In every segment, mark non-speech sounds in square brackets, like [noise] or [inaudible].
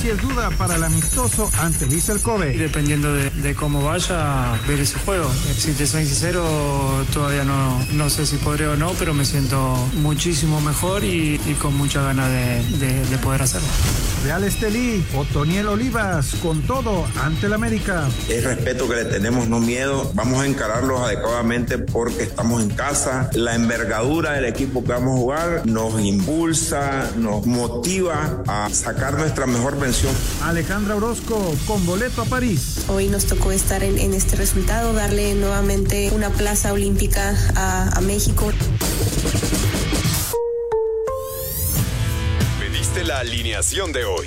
si es duda para el amistoso ante Vissel Kobe. Dependiendo de, cómo vaya, ver ese juego. Si te soy sincero, todavía no, no sé si podré o no, pero me siento muchísimo mejor y, con mucha ganas de, poder hacerlo. Real Estelí, Otoniel Olivas, con todo ante el América. Es respeto que le tenemos, no miedo. Vamos a encararlos adecuadamente porque estamos en casa. La envergadura del equipo que vamos a jugar nos impulsa, nos motiva a sacar nuestra mejor versión. Alejandra Orozco, con boleto a París. Hoy nos tocó estar en, este resultado, darle nuevamente una plaza olímpica a, a México. Pediste la alineación de hoy.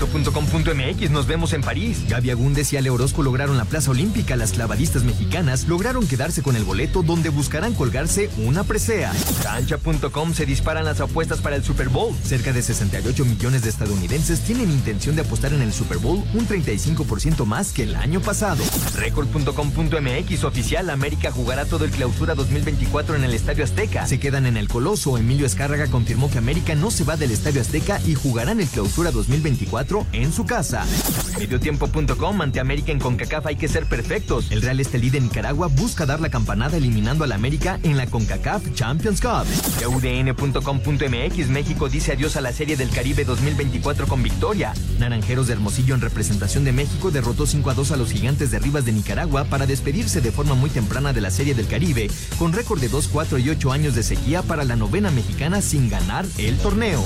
Esto.com.mx nos vemos en París. Gaby Agúndez y Ale Orozco lograron la plaza olímpica. Las clavadistas mexicanas lograron quedarse con el boleto donde buscarán colgarse una presea. Cancha.com se disparan las apuestas para el Super Bowl. Cerca de 68 millones de estadounidenses tienen intención de apostar en el Super Bowl, un 35% más que el año pasado. Record.com.mx oficial, América jugará todo el clausura 2024 en el Estadio Azteca. Se quedan en el Coloso. Emilio Escárraga confirmó que América no se va del Estadio Azteca y jugarán el clausura 2024 en su casa. Mediotiempo.com ante América en CONCACAF hay que ser perfectos. El Real Estelí de Nicaragua busca dar la campanada eliminando al América en la CONCACAF Champions Cup. UDN.com.mx México dice adiós a la Serie del Caribe 2024 con victoria. Naranjeros de Hermosillo en representación de México derrotó 5 a 2 a los gigantes de Rivas de Nicaragua para despedirse de forma muy temprana de la Serie del Caribe, con récord de 2, 4 y 8 años de sequía para la novena mexicana sin ganar el torneo.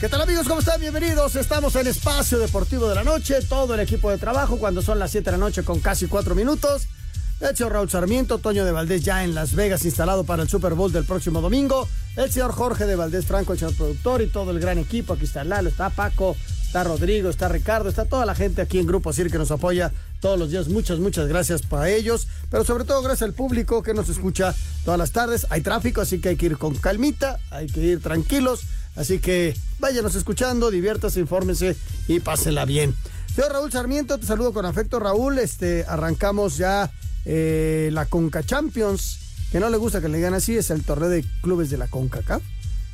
¿Qué tal amigos? ¿Cómo están? Bienvenidos. Estamos en Espacio Deportivo de la Noche, todo el equipo de trabajo cuando son las 7 de la noche con casi 4 minutos. De hecho, Raúl Sarmiento, Toño de Valdés ya en Las Vegas instalado para el Super Bowl del próximo domingo. El señor Jorge de Valdés Franco, el señor productor y todo el gran equipo. Aquí está Lalo, está Paco, está Rodrigo, está Ricardo, está toda la gente aquí en Grupo CIR que nos apoya todos los días. Muchas, muchas gracias para ellos. Pero sobre todo gracias al público que nos escucha todas las tardes. Hay tráfico, así que hay que ir con calmita, hay que ir tranquilos. Así que váyanos escuchando, diviértase, infórmese y pásela bien. Yo Raúl Sarmiento, te saludo con afecto Raúl. Este, arrancamos ya eh, la Conca Champions. Que no le gusta que le digan así, es el torneo de clubes de la CONCACAF.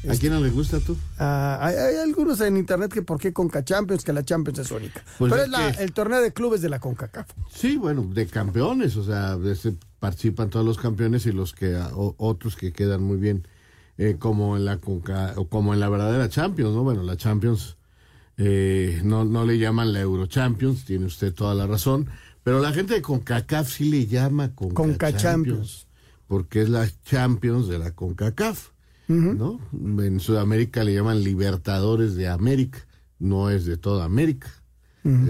¿A quién no le gusta tú? Ah, hay, algunos en internet que por qué Conca Champions, que la Champions es única. Pues Pero es, el torneo de clubes de la CONCACAF. Sí, bueno, de campeones, o sea, participan todos los campeones y los que otros que quedan muy bien eh, como en la como en la verdadera Champions, ¿no? Bueno, la Champions eh, no, no le llaman la Euro Champions, tiene usted toda la razón, pero la gente de CONCACAF sí le llama CONCA, Champions, porque es la Champions de la CONCACAF, ¿no? En Sudamérica le llaman Libertadores de América, no es de toda América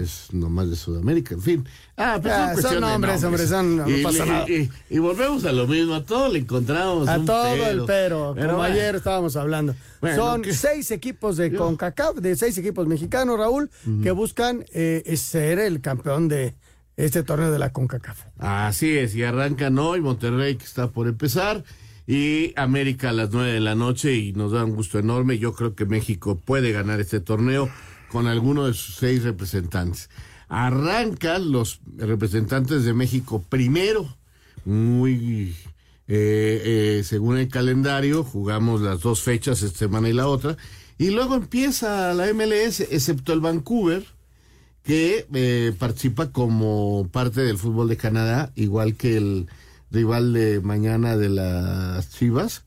es nomás de Sudamérica, en fin. Ah, pues son, nombres, hombre, son, no y, pasa nada. Y, volvemos a lo mismo, a todo le encontramos A todo el pero, como ayer estábamos hablando. son seis equipos de CONCACAF, de seis equipos mexicanos, Raúl, que buscan eh, ser el campeón de este torneo de la CONCACAF. Así es, y arrancan hoy Monterrey, que está por empezar y América a las nueve de la noche y nos da un gusto enorme. Yo creo que México puede ganar este torneo con alguno de sus seis representantes. Arrancan los representantes de México primero, muy eh, eh, según el calendario, jugamos las dos fechas esta semana y la otra, y luego empieza la MLS, excepto el Vancouver, que eh, participa como parte del fútbol de Canadá, igual que el rival de mañana de las Chivas.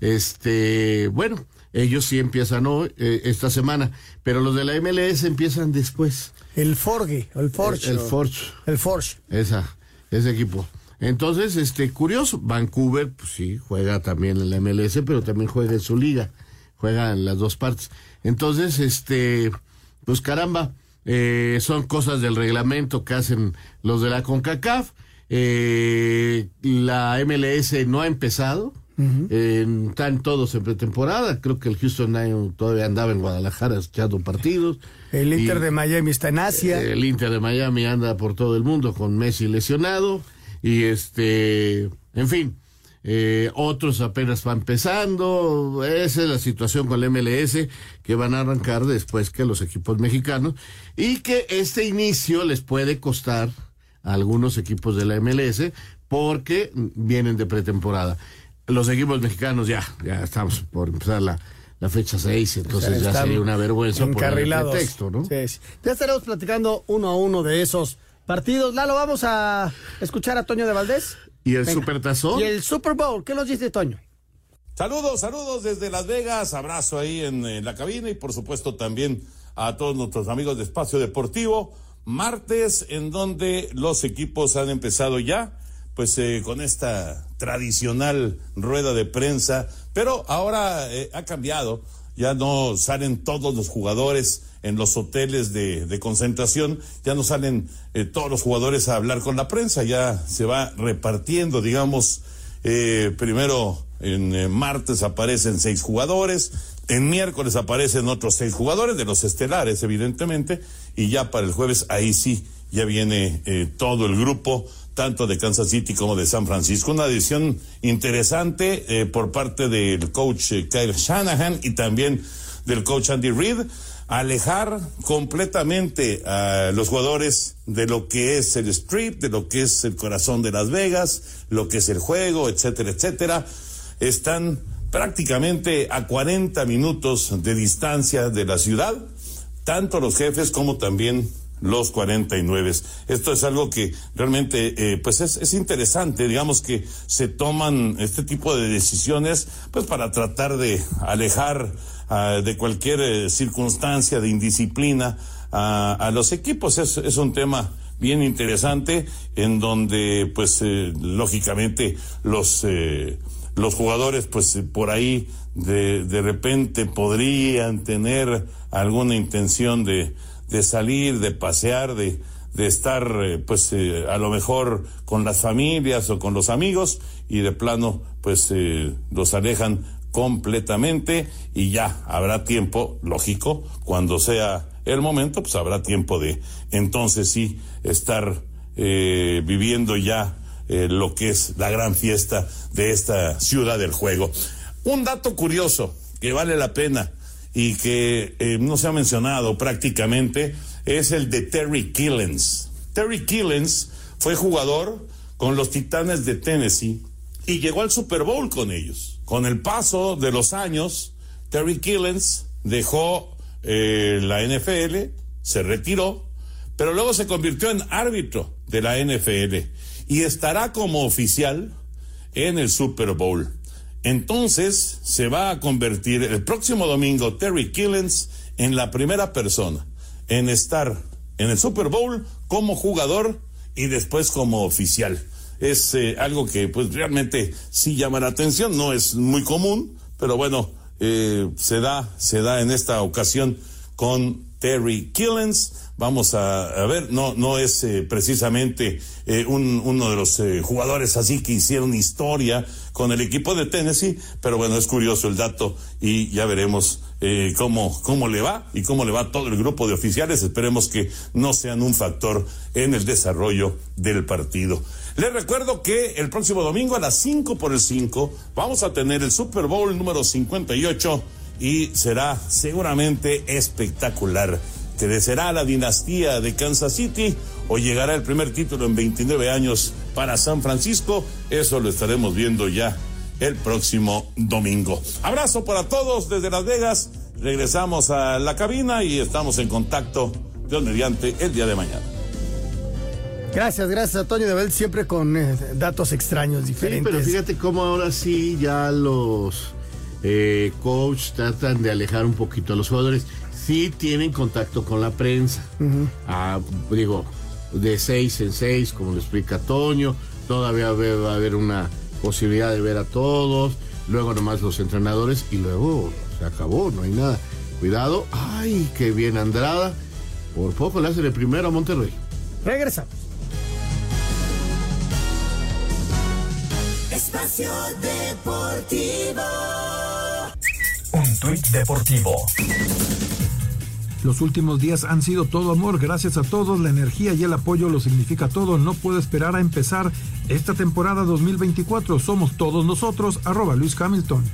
Este, bueno, ellos sí empiezan hoy, eh, esta semana, pero los de la MLS empiezan después. El Forge, el Forge. El, Forge. El Forge. Esa, ese equipo. Entonces, este, curioso, Vancouver, pues sí, juega también en la MLS, pero también juega en su liga, juega en las dos partes. Entonces, este, pues caramba, eh, son cosas del reglamento que hacen los de la CONCACAF. Eh, la MLS no ha empezado, eh, están todos en pretemporada. Creo que el Houston todavía andaba en Guadalajara echando partidos. El Inter Y- de Miami está en Asia. el Inter de Miami anda por todo el mundo con Messi lesionado y este, en fin, eh, otros apenas van empezando. Esa es la situación con el MLS que van a arrancar después que los equipos mexicanos y que este inicio les puede costar a algunos equipos de la MLS porque vienen de pretemporada. Los equipos mexicanos ya, ya estamos por empezar la, la fecha 6, entonces ya sería una vergüenza por el pretexto, ¿no? Sí, sí. Ya estaremos platicando uno a uno de esos partidos. Lalo, vamos a escuchar a Toño de Valdés. ¿Y el Venga. Supertazón? Y el Super Bowl. ¿Qué nos dice Toño? Saludos, saludos desde Las Vegas, abrazo ahí en, la cabina y por supuesto también a todos nuestros amigos de Espacio Deportivo. Martes en donde los equipos han empezado ya, pues eh, con esta tradicional rueda de prensa, pero ahora eh, ha cambiado, ya no salen todos los jugadores en los hoteles de, concentración, ya no salen eh, todos los jugadores a hablar con la prensa, ya se va repartiendo, digamos, eh, primero en eh, martes aparecen seis jugadores, en miércoles aparecen otros seis jugadores de los estelares, evidentemente, y ya para el jueves ahí sí ya viene todo el grupo, tanto de Kansas City como de San Francisco. Una decisión interesante eh, por parte del coach eh, Kyle Shanahan y también del coach Andy Reid alejar completamente a los jugadores de lo que es el strip, de lo que es el corazón de Las Vegas, lo que es el juego, etcétera, etcétera. Están prácticamente a 40 minutos de distancia de la ciudad, tanto los jefes como también los 49. Esto es algo que realmente, eh, pues es, es interesante, digamos que se toman este tipo de decisiones, pues para tratar de alejar ah, de cualquier eh, circunstancia de indisciplina a, a los equipos. Es, es un tema bien interesante en donde, pues, eh, lógicamente los eh, los jugadores, pues, eh, por ahí de, de repente podrían tener alguna intención de de salir, de pasear, de, de estar, eh, pues, eh, a lo mejor con las familias o con los amigos y de plano, pues, eh, los alejan completamente y ya habrá tiempo, lógico, cuando sea el momento, pues habrá tiempo de entonces sí estar eh, viviendo ya lo que es la gran fiesta de esta ciudad del juego. Un dato curioso que vale la pena y que eh, no se ha mencionado prácticamente es el de Terry Killens. Terry Killens fue jugador con los Titanes de Tennessee y llegó al Super Bowl con ellos. Con el paso de los años, Terry Killens dejó eh, la NFL, se retiró, pero luego se convirtió en árbitro de la NFL y estará como oficial en el Super Bowl. Entonces se va a convertir el próximo domingo Terry Killens en la primera persona en estar en el Super Bowl como jugador y después como oficial. Es eh, algo que pues realmente sí llama la atención, no es muy común, pero bueno, eh, se da, se da en esta ocasión con Terry Killens. Vamos a, ver, no, no es eh, precisamente eh, un, uno de los eh, jugadores así que hicieron historia con el equipo de Tennessee, pero bueno, es curioso el dato y ya veremos eh, cómo, cómo le va y cómo le va todo el grupo de oficiales. Esperemos que no sean un factor en el desarrollo del partido. Les recuerdo que el próximo domingo a las 5 por el 5 vamos a tener el Super Bowl número 58 y será seguramente espectacular. ¿Crecerá la dinastía de Kansas City o llegará el primer título en 29 años para San Francisco? Eso lo estaremos viendo ya el próximo domingo. Abrazo para todos desde Las Vegas. Regresamos a la cabina y estamos en contacto, Dios mediante, el día de mañana. Gracias, gracias a Toño de Bel, siempre con eh, datos extraños, Sí, diferentes. pero fíjate cómo ahora sí ya los eh, coach tratan de alejar un poquito a los jugadores. Sí tienen contacto con la prensa. Ah, digo, de seis en seis, como lo explica Toño. todavía va a haber una posibilidad de ver a todos, luego nomás los entrenadores y luego se acabó, no hay nada. Cuidado, ay, qué bien Andrada, por poco le hace el primero a Monterrey. Regresamos. Espacio Deportivo. Un tuit deportivo. Los últimos días han sido todo amor, gracias a todos, la energía y el apoyo lo significa todo. No puedo esperar a empezar esta temporada 2024. Somos todos nosotros, arroba Luis Hamilton.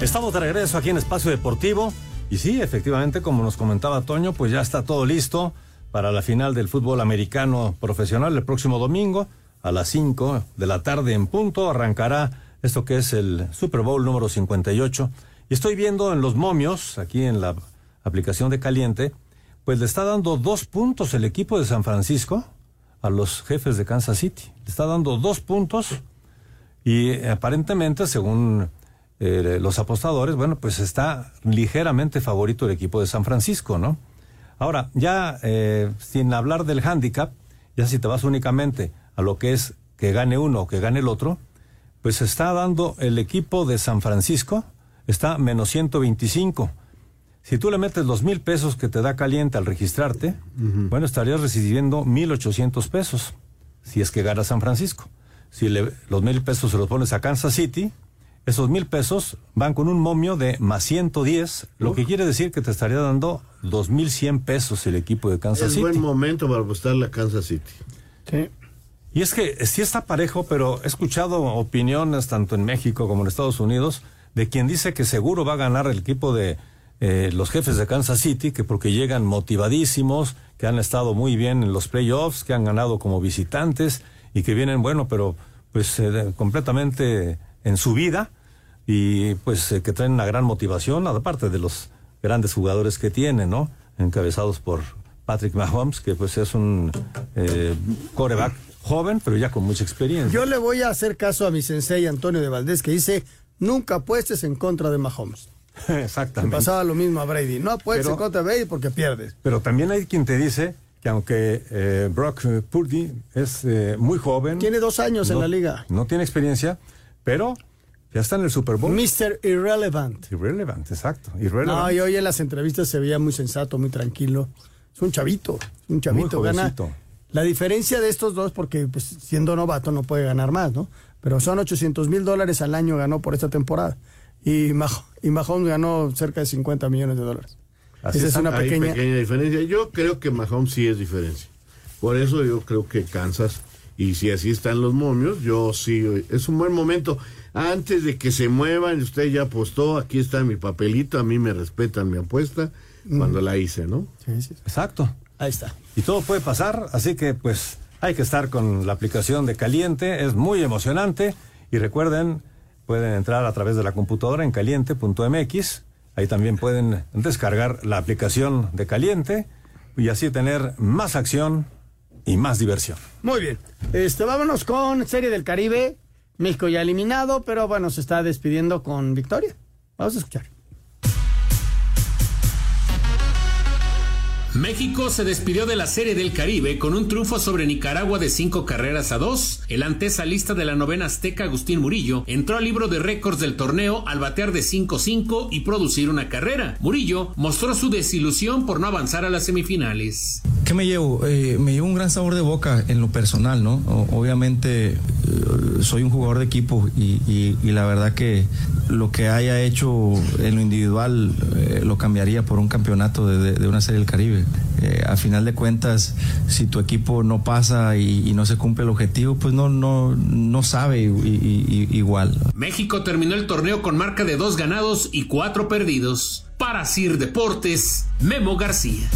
Estamos de regreso aquí en Espacio Deportivo y sí, efectivamente, como nos comentaba Toño, pues ya está todo listo para la final del fútbol americano profesional el próximo domingo a las 5 de la tarde en punto. Arrancará esto que es el Super Bowl número 58. Y estoy viendo en los momios, aquí en la aplicación de Caliente, pues le está dando dos puntos el equipo de San Francisco a los jefes de Kansas City. Le está dando dos puntos y eh, aparentemente, según eh, los apostadores, bueno, pues está ligeramente favorito el equipo de San Francisco, ¿no? Ahora, ya eh, sin hablar del handicap, ya si te vas únicamente a lo que es que gane uno o que gane el otro, pues está dando el equipo de San Francisco, está menos 125. Si tú le metes los mil pesos que te da caliente al registrarte, bueno, estarías recibiendo mil ochocientos pesos, si es que gana San Francisco. Si le, los mil pesos se los pones a Kansas City, esos mil pesos van con un momio de más 110, lo que quiere decir que te estaría dando dos mil cien pesos el equipo de Kansas Es City. buen momento para apostarle a Kansas City. Sí. Y es que sí está parejo, pero he escuchado opiniones tanto en México como en Estados Unidos de quien dice que seguro va a ganar el equipo de eh, los jefes de Kansas City, que porque llegan motivadísimos, que han estado muy bien en los playoffs, que han ganado como visitantes y que vienen, bueno, pero pues eh, completamente en su vida y pues eh, que traen una gran motivación, aparte de los grandes jugadores que tienen, ¿no? Encabezados por Patrick Mahomes, que pues es un eh, coreback joven, pero ya con mucha experiencia. Yo le voy a hacer caso a mi sensei Antonio de Valdés que dice, nunca apuestes en contra de Mahomes. [laughs] Le Exactamente. pasaba lo mismo a Brady. No apuestes Pero- en contra de Brady porque pierdes. Pero también hay quien te dice que aunque eh, Brock Purdy es eh, muy joven, Tiene dos años en la liga. no tiene experiencia, pero ya está en el Super Bowl. Mr. Irrelevant. Irrelevant, exacto. No, Irrelevant. y hoy en las entrevistas se veía muy sensato, muy tranquilo. Es un chavito, un chavito. Muy Gana. La diferencia de estos dos, porque pues, siendo novato no puede ganar más, ¿no? Pero son 800 mil dólares al año ganó por esta temporada. Y, Mah- y Mahomes ganó cerca de 50 millones de dólares. Así Esa es una Hay pequeña... diferencia. Yo creo que Mahomes sí es diferencia. Por eso yo creo que Kansas, y si así están los momios, yo sí, es un buen momento. Antes de que se muevan, usted ya apostó, aquí está mi papelito, a mí me respetan mi apuesta cuando la hice, ¿no? Sí, sí. Exacto. Ahí está. Y todo puede pasar, así que pues hay que estar con la aplicación de Caliente, es muy emocionante y recuerden, pueden entrar a través de la computadora en caliente.mx, ahí también pueden descargar la aplicación de Caliente y así tener más acción y más diversión. Muy bien. Este, vámonos con Serie del Caribe. México ya eliminado, pero bueno, se está despidiendo con victoria. Vamos a escuchar. México se despidió de la Serie del Caribe con un triunfo sobre Nicaragua de cinco carreras a dos. El antesalista de la novena azteca Agustín Murillo entró al libro de récords del torneo al batear de 5-5 y producir una carrera. Murillo mostró su desilusión por no avanzar a las semifinales. ¿Qué me llevo? Eh, me llevo un gran sabor de boca en lo personal, ¿no? Obviamente eh, soy un jugador de equipo y, la verdad que lo que haya hecho en lo individual eh, lo cambiaría por un campeonato de una serie del Caribe. Eh, a final de cuentas, si tu equipo no pasa y, y no se cumple el objetivo, pues no, no, no sabe igual. México terminó el torneo con marca de dos ganados y cuatro perdidos. Para Sir Deportes, Memo García.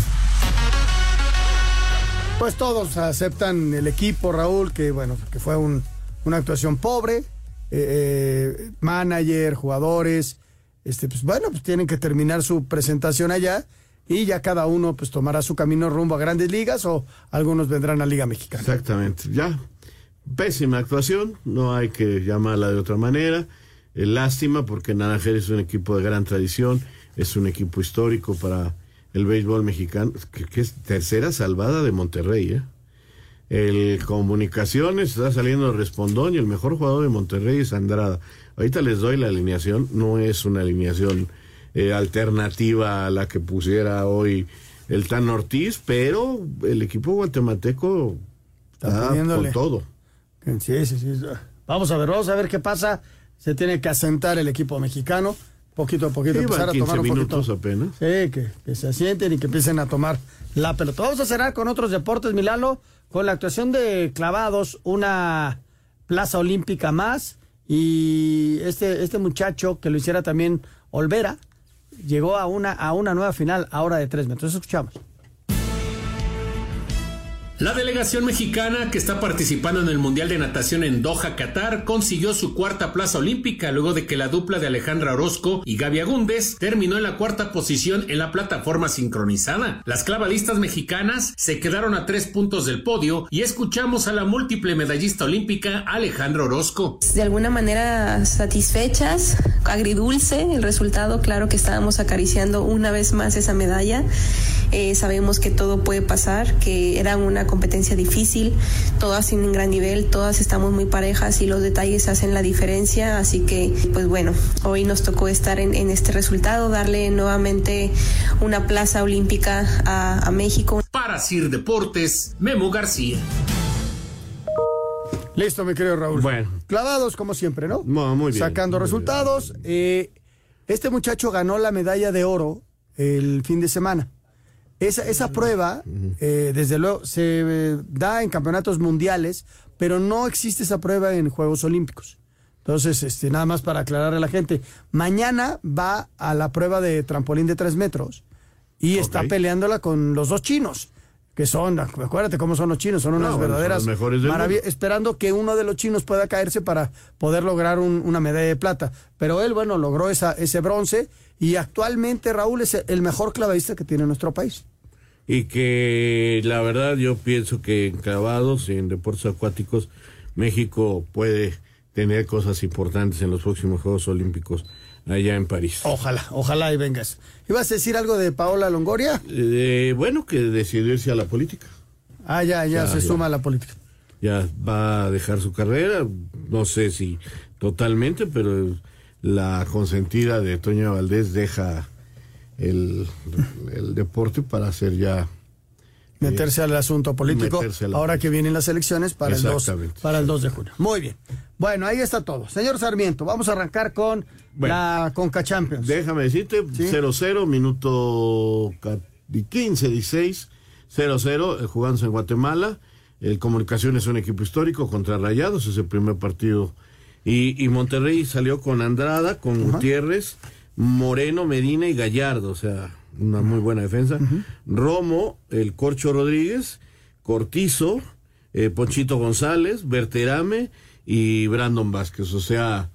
Pues todos aceptan el equipo, Raúl, que bueno, que fue un- una actuación pobre. eh, eh, manager, jugadores, este, pues bueno, pues tienen que terminar su presentación allá y ya cada uno pues tomará su camino rumbo a grandes ligas o algunos vendrán a Liga Mexicana. Exactamente, ya. Pésima actuación, no hay que llamarla de otra manera. Eh, lástima porque Naranjero es un equipo de gran tradición, es un equipo histórico para el béisbol mexicano, que, que es tercera salvada de Monterrey, ¿eh? El Comunicaciones está saliendo respondón y el mejor jugador de Monterrey es Andrada. Ahorita les doy la alineación, no es una alineación eh, alternativa a la que pusiera hoy el Tan Ortiz, pero el equipo guatemalteco está con todo. Sí, sí, sí. Vamos a ver, vamos a ver qué pasa. Se tiene que asentar el equipo mexicano, poquito a poquito, empezar a 15 tomar un poquito. apenas. Sí, que, que se asienten y que empiecen a tomar la pelota. Vamos a cerrar con otros deportes, Milano, con la actuación de clavados, una plaza olímpica más. Y este, este muchacho que lo hiciera también Olvera, llegó a una, a una nueva final ahora de tres metros. Escuchamos. La delegación mexicana que está participando en el Mundial de Natación en Doha, Qatar, consiguió su cuarta plaza olímpica luego de que la dupla de Alejandra Orozco y Gaby Agúndez terminó en la cuarta posición en la plataforma sincronizada. Las clavadistas mexicanas se quedaron a tres puntos del podio y escuchamos a la múltiple medallista olímpica Alejandra Orozco. de alguna manera satisfechas, agridulce el resultado, claro que estábamos acariciando una vez más esa medalla. Eh, sabemos que todo puede pasar, que era una competencia difícil, todas tienen gran nivel, todas estamos muy parejas y los detalles hacen la diferencia, así que pues bueno, hoy nos tocó estar en, en este resultado, darle nuevamente una plaza olímpica a, a México. Para Sir Deportes, Memo García. Listo, mi querido Raúl. Bueno. Clavados, como siempre, ¿no? No, muy bien. Sacando resultados. Eh, este muchacho ganó la medalla de oro el fin de semana. Esa, esa prueba, eh, desde luego, se eh, da en campeonatos mundiales, pero no existe esa prueba en Juegos Olímpicos. Entonces, este, nada más para aclararle a la gente, mañana va a la prueba de trampolín de tres metros y está peleándola con los dos chinos, que son, acuérdate cómo son los chinos, son unas verdaderas mejores maravillas, esperando que uno de los chinos pueda caerse para poder lograr un- una medalla de plata. Pero él, bueno, logró esa, ese bronce y actualmente Raúl es el mejor clavadista que tiene nuestro país. Y que la verdad yo pienso que en clavados y en deportes acuáticos México puede tener cosas importantes en los próximos Juegos Olímpicos allá en París. Ojalá, ojalá y vengas. ¿Ibas a decir algo de Paola Longoria? Eh, bueno, que decidió irse a la política. Ah, ya, ya, Ya, se ya. suma a la política. Ya va a dejar su carrera, no sé si totalmente, pero la consentida de Toño Valdés deja el, el deporte para hacer ya Meterse al asunto político meterse a la ahora que vienen las elecciones para el, 2, Exactamente. para el 2 de junio. Muy bien. Bueno, ahí está todo. Señor Sarmiento, vamos a arrancar con Bueno. la Conca Champions. Déjame decirte, 0-0, minuto ca- 15, 16, 0-0, eh, jugándose en Guatemala. El Comunicación es un equipo histórico contra Rayados, es el primer partido. Y, y Monterrey salió con Andrada, con Gutiérrez, Moreno, Medina y Gallardo, o sea, una muy buena defensa. Romo, el Corcho Rodríguez, Cortizo, eh, Ponchito González, Berterame y Brandon Vázquez, o sea,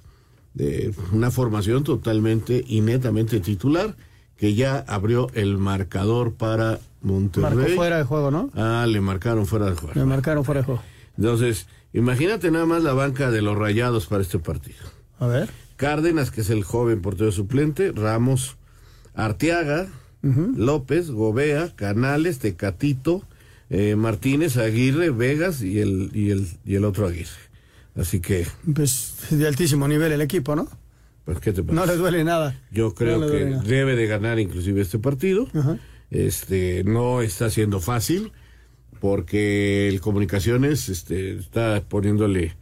de una formación totalmente y netamente titular que ya abrió el marcador para Monterrey. Marcó fuera de juego, ¿no? Ah, le marcaron fuera de juego. Me marcaron fuera de juego. Entonces, imagínate nada más la banca de los rayados para este partido. A ver. Cárdenas, que es el joven portero suplente, Ramos, Arteaga, López, Gobea, Canales, Tecatito, eh, Martínez, Aguirre, Vegas y el, y el, y el otro Aguirre. Así que, Pues de altísimo nivel el equipo, ¿no? pues, ¿qué te pasa? No le duele nada. Yo creo No que nada. debe de ganar inclusive este partido. Este no está siendo fácil porque el comunicaciones este, está poniéndole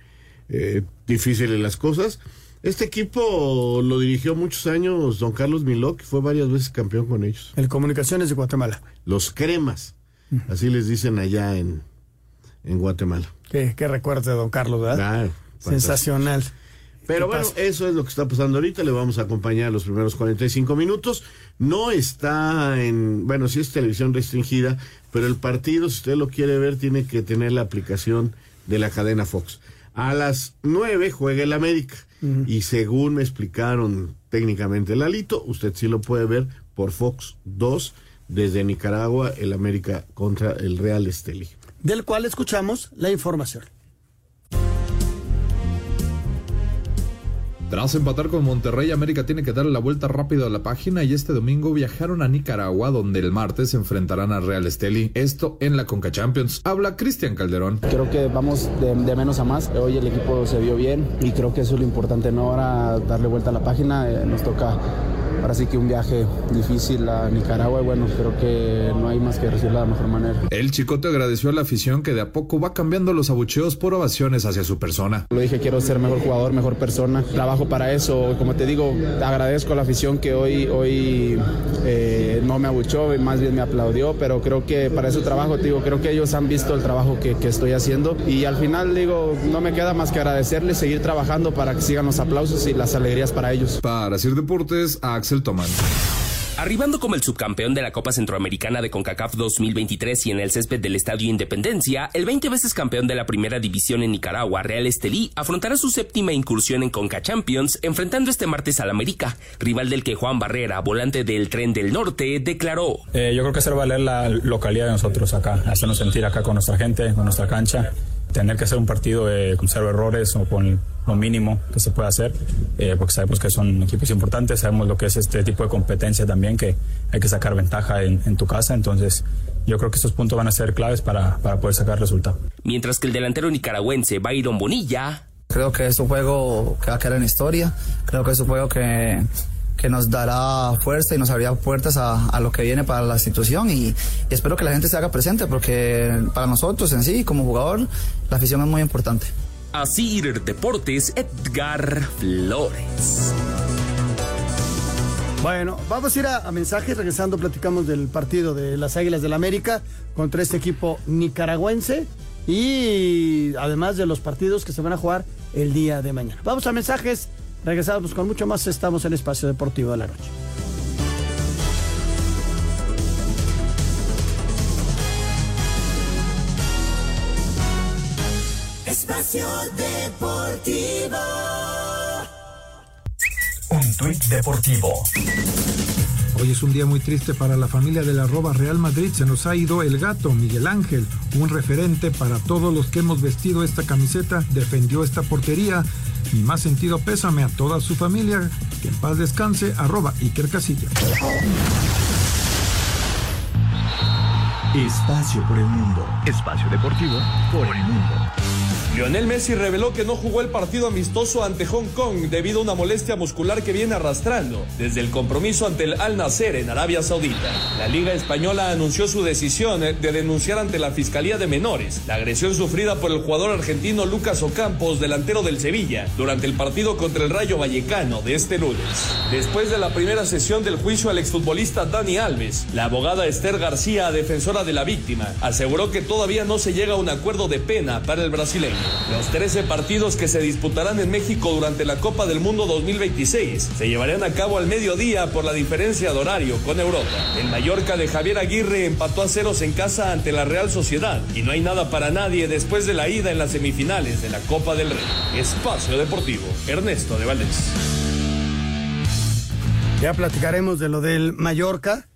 eh, difíciles las cosas. Este equipo lo dirigió muchos años don Carlos Miló, que fue varias veces campeón con ellos. El Comunicaciones de Guatemala. Los cremas, así les dicen allá en, en Guatemala. Qué, qué recuerdo de don Carlos, ¿verdad? Claro, Sensacional. Pero ¿Qué bueno, pasa? eso es lo que está pasando ahorita. Le vamos a acompañar los primeros 45 minutos. No está en, bueno, sí es televisión restringida, pero el partido, si usted lo quiere ver, tiene que tener la aplicación de la cadena Fox. A las 9 juega el América. Y según me explicaron técnicamente el alito, usted sí lo puede ver por Fox 2 desde Nicaragua, el América contra el Real Esteli. Del cual escuchamos la información. Tras empatar con Monterrey, América tiene que darle la vuelta rápido a la página y este domingo viajaron a Nicaragua, donde el martes se enfrentarán a Real Esteli. Esto en la Conca Champions. Habla Cristian Calderón. Creo que vamos de, menos a más. Hoy el equipo se vio bien y creo que eso es lo importante, no ahora darle vuelta a la página. Eh, nos toca ahora sí que un viaje difícil a Nicaragua y bueno, creo que no hay más que recibirla de la mejor manera. El Chicote agradeció a la afición que de a poco va cambiando los abucheos por ovaciones hacia su persona. Lo dije, quiero ser mejor jugador, mejor persona. Trabajo para eso. Como te digo, agradezco a la afición que hoy, hoy eh, no me abuchó, más bien me aplaudió, pero creo que para eso trabajo, te digo, creo que ellos han visto el trabajo que, que estoy haciendo y al final digo, no me queda más que agradecerles, seguir trabajando para que sigan los aplausos y las alegrías para ellos. Para Sir Deportes, Axel Tomán. Arribando como el subcampeón de la Copa Centroamericana de CONCACAF 2023 y en el césped del Estadio Independencia, el 20 veces campeón de la primera división en Nicaragua, Real Estelí, afrontará su séptima incursión en CONCA Champions, enfrentando este martes al América, rival del que Juan Barrera, volante del Tren del Norte, declaró. Eh, yo creo que hacer valer la localidad de nosotros acá, hacernos sentir acá con nuestra gente, con nuestra cancha tener que hacer un partido eh, con cero errores o con lo mínimo que se puede hacer, eh, porque sabemos que son equipos importantes, sabemos lo que es este tipo de competencia también, que hay que sacar ventaja en, en tu casa, entonces yo creo que estos puntos van a ser claves para, para poder sacar resultado. Mientras que el delantero nicaragüense Byron Bonilla Creo que es un juego que va a quedar en historia. Creo que es un juego que, que nos dará fuerza y nos abrirá puertas a, a, lo que viene para la institución y, y, espero que la gente se haga presente porque para nosotros en sí, como jugador, la afición es muy importante. Así Deportes, Edgar Flores. Bueno, vamos a ir a, mensajes. Regresando, platicamos del partido de las Águilas del América contra este equipo nicaragüense y además de los partidos que se van a jugar el día de mañana. Vamos a mensajes. Regresamos con mucho más. Estamos en Espacio Deportivo de la Noche. Espacio Deportivo. Un tuit deportivo. Hoy es un día muy triste para la familia del arroba Real Madrid. Se nos ha ido el gato Miguel Ángel, un referente para todos los que hemos vestido esta camiseta. Defendió esta portería. Mi más sentido pésame a toda su familia. Que en paz descanse. Arroba Iker Casilla. Espacio por el mundo. Espacio deportivo por el mundo. Lionel Messi reveló que no jugó el partido amistoso ante Hong Kong debido a una molestia muscular que viene arrastrando desde el compromiso ante el Al Nasser en Arabia Saudita. La Liga Española anunció su decisión de denunciar ante la Fiscalía de Menores la agresión sufrida por el jugador argentino Lucas Ocampos, delantero del Sevilla, durante el partido contra el Rayo Vallecano de este lunes. Después de la primera sesión del juicio al exfutbolista Dani Alves, la abogada Esther García, defensora de la víctima, aseguró que todavía no se llega a un acuerdo de pena para el brasileño. Los 13 partidos que se disputarán en México durante la Copa del Mundo 2026 se llevarán a cabo al mediodía por la diferencia de horario con Europa. El Mallorca de Javier Aguirre empató a ceros en casa ante la Real Sociedad y no hay nada para nadie después de la ida en las semifinales de la Copa del Rey. Espacio Deportivo, Ernesto de Valdés. Ya platicaremos de lo del Mallorca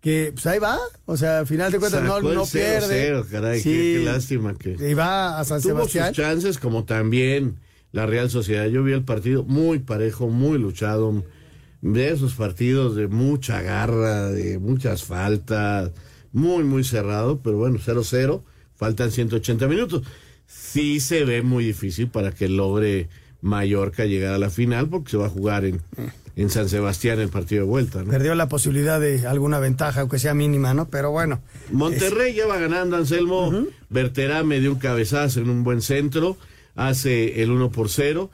que pues ahí va, o sea, al final de cuentas no, no pierde. Cero, caray, sí, qué, qué, lástima que. Y va a San Tuvo Sebastián. sus chances, como también la Real Sociedad. Yo vi el partido muy parejo, muy luchado. De esos partidos de mucha garra, de muchas faltas, muy, muy cerrado, pero bueno, 0-0, faltan 180 minutos. Sí se ve muy difícil para que logre Mallorca llegar a la final, porque se va a jugar en, en San Sebastián el partido de vuelta. ¿no? Perdió la posibilidad de alguna ventaja, aunque sea mínima, ¿no? Pero bueno. Monterrey es... ya va ganando, Anselmo. Uh -huh. Berterame dio un cabezazo en un buen centro, hace el 1 por 0.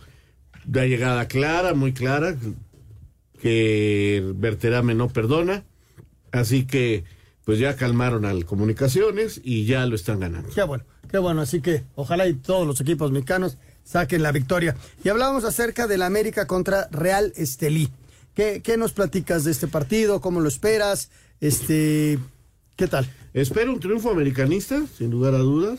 La llegada clara, muy clara, que Berterame no perdona. Así que, pues ya calmaron al Comunicaciones y ya lo están ganando. Qué bueno, qué bueno. Así que ojalá y todos los equipos mexicanos saquen la victoria. Y hablábamos acerca del América contra Real Estelí. ¿Qué, ¿Qué, nos platicas de este partido? ¿Cómo lo esperas? Este, ¿Qué tal? Espero un triunfo americanista, sin lugar a dudas.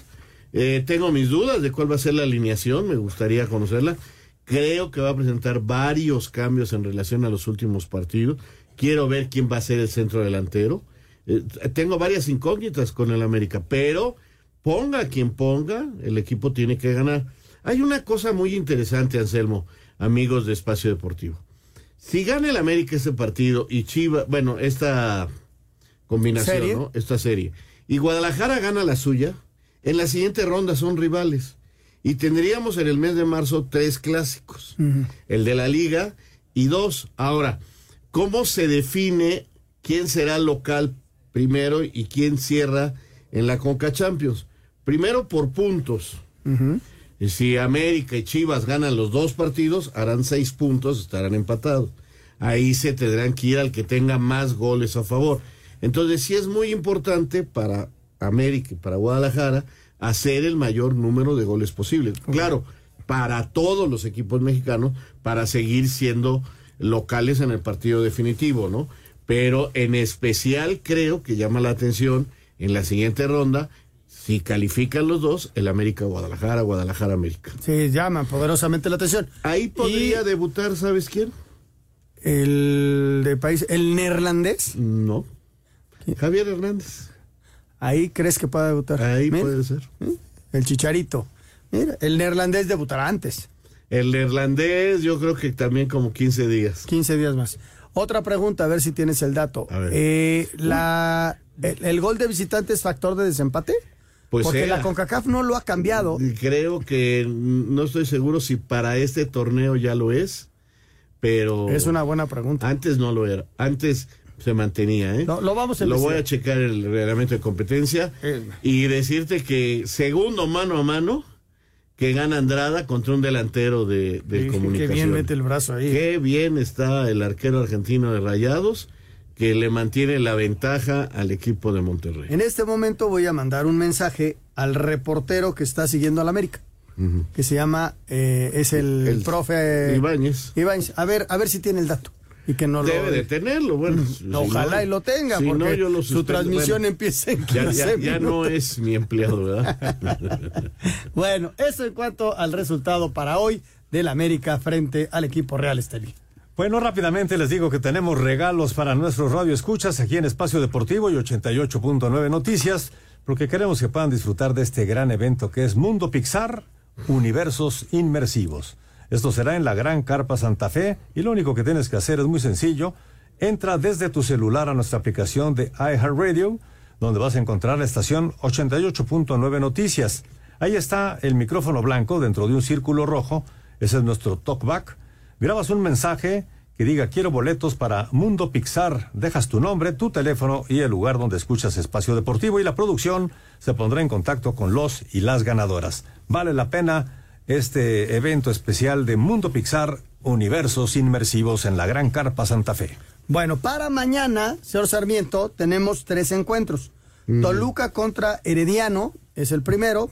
Eh, tengo mis dudas de cuál va a ser la alineación, me gustaría conocerla. Creo que va a presentar varios cambios en relación a los últimos partidos. Quiero ver quién va a ser el centro delantero. Eh, tengo varias incógnitas con el América, pero ponga quien ponga, el equipo tiene que ganar. Hay una cosa muy interesante, Anselmo. amigos de Espacio Deportivo. Si gana el América este partido y Chivas, bueno, esta combinación, ¿Serie? ¿no? Esta serie. Y Guadalajara gana la suya, en la siguiente ronda son rivales. Y tendríamos en el mes de marzo tres clásicos. El de la liga y dos. Ahora, ¿cómo se define quién será local primero y quién cierra en la Conca Champions? Primero por puntos. Si América y Chivas ganan los dos partidos, harán seis puntos, estarán empatados. Ahí se tendrán que ir al que tenga más goles a favor. Entonces sí es muy importante para América y para Guadalajara hacer el mayor número de goles posible. Claro, para todos los equipos mexicanos, para seguir siendo locales en el partido definitivo, ¿no? Pero en especial creo que llama la atención en la siguiente ronda, si califican los dos, el América Guadalajara, Guadalajara América. Sí, llama poderosamente la atención. Ahí podría debutar, ¿sabes quién? El de país, el neerlandés. No. Javier Hernández. Ahí crees que pueda debutar. Ahí Mira, puede ser. El chicharito. Mira, el neerlandés debutará antes. El neerlandés, yo creo que también como 15 días. 15 días más. Otra pregunta, a ver si tienes el dato. A ver. Eh, la, el, el gol de visitante es factor de desempate? Pues Porque la CONCACAF no lo ha cambiado. Creo que no estoy seguro si para este torneo ya lo es, pero Es una buena pregunta. antes no lo era. Antes se mantenía, ¿eh? Lo, lo vamos a Lo voy a checar el reglamento de competencia Eh. y decirte que segundo mano a mano que gana Andrada contra un delantero de, de Sí, comunicación. Qué bien mete el brazo ahí. Qué bien está el arquero argentino de Rayados que le mantiene la ventaja al equipo de Monterrey. En este momento voy a mandar un mensaje al reportero que está siguiendo al América, que se llama, eh, es el, El profe Ibáñez. Ibáñez. A ver, a ver si tiene el dato. Y que no Debe lo... de tenerlo, bueno. si Ojalá no- y lo tenga, si no, porque yo lo su transmisión Bueno, empieza en ya, 15 ya- ya no minutos. es mi empleado, ¿verdad? [laughs] Bueno, eso en cuanto al resultado para hoy del América frente al equipo Real Estelí. Bueno, rápidamente les digo que tenemos regalos para nuestros radioescuchas aquí en Espacio Deportivo y 88.9 Noticias, porque queremos que puedan disfrutar de este gran evento que es Mundo Pixar, Universos Inmersivos. Esto será en la Gran Carpa Santa Fe y lo único que tienes que hacer es muy sencillo. Entra desde tu celular a nuestra aplicación de iHeartRadio, donde vas a encontrar la estación 88.9 Noticias. Ahí está el micrófono blanco dentro de un círculo rojo. Ese es nuestro talkback. Grabas un mensaje que diga quiero boletos para Mundo Pixar. Dejas tu nombre, tu teléfono y el lugar donde escuchas Espacio Deportivo y la producción se pondrá en contacto con los y las ganadoras. Vale la pena este evento especial de Mundo Pixar, universos inmersivos en la Gran Carpa Santa Fe. Bueno, para mañana, señor Sarmiento, tenemos tres encuentros. Toluca contra Herediano es el primero.